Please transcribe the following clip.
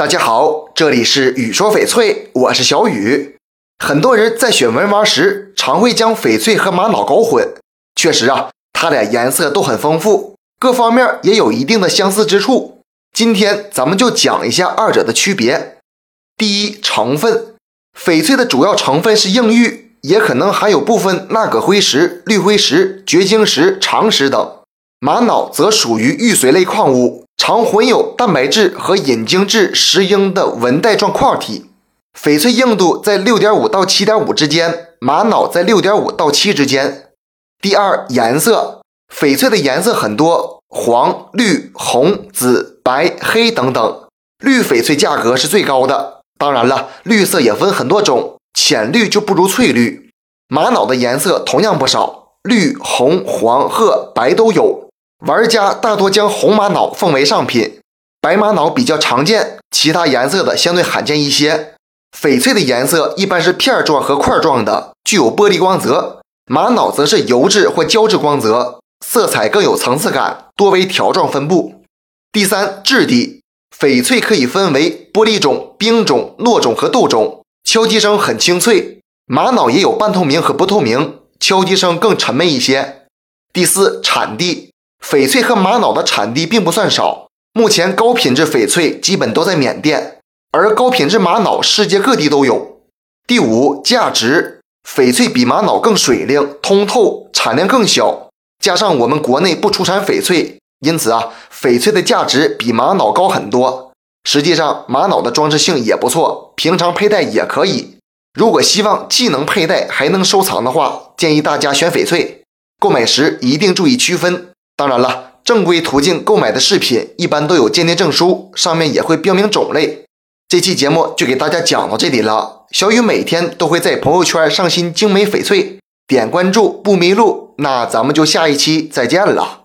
大家好，这里是雨说翡翠，我是小雨。很多人在选文玩时，常会将翡翠和玛瑙搞混。确实啊，它俩颜色都很丰富，各方面也有一定的相似之处。今天咱们就讲一下二者的区别。第一，成分，翡翠的主要成分是硬玉，也可能含有部分钠铬辉石、绿辉石、绝晶石、长石等。玛瑙则属于玉髓类矿物，常混有蛋白质和隐晶质石英的纹带状矿体。翡翠硬度在六点五到七点五之间，玛瑙在六点五到七之间。第二，颜色，翡翠的颜色很多，黄、绿、红、紫、白、黑等等。绿翡翠价格是最高的，当然了，绿色也分很多种，浅绿就不如翠绿。玛瑙的颜色同样不少，绿、红、黄、褐、白都有。玩家大多将红玛瑙奉为上品，白玛瑙比较常见，其他颜色的相对罕见一些。翡翠的颜色一般是片状和块状的，具有玻璃光泽；玛瑙则是油质或胶质光泽，色彩更有层次感，多为条状分布。第三，质地，翡翠可以分为玻璃种、冰种、糯种和豆种，敲击声很清脆；玛瑙也有半透明和不透明，敲击声更沉闷一些。第四，产地，翡翠和玛瑙的产地并不算少，目前高品质翡翠基本都在缅甸。而高品质玛瑙世界各地都有。第五，价值，翡翠比玛瑙更水灵、通透，产量更小，加上我们国内不出产翡翠，因此啊，翡翠的价值比玛瑙高很多。实际上，玛瑙的装饰性也不错，平常佩戴也可以。如果希望既能佩戴还能收藏的话，建议大家选翡翠。购买时一定注意区分。当然了，正规途径购买的饰品一般都有鉴定证书，上面也会标明种类。这期节目就给大家讲到这里了。小雨每天都会在朋友圈上新精美翡翠，点关注不迷路。那咱们就下一期再见了。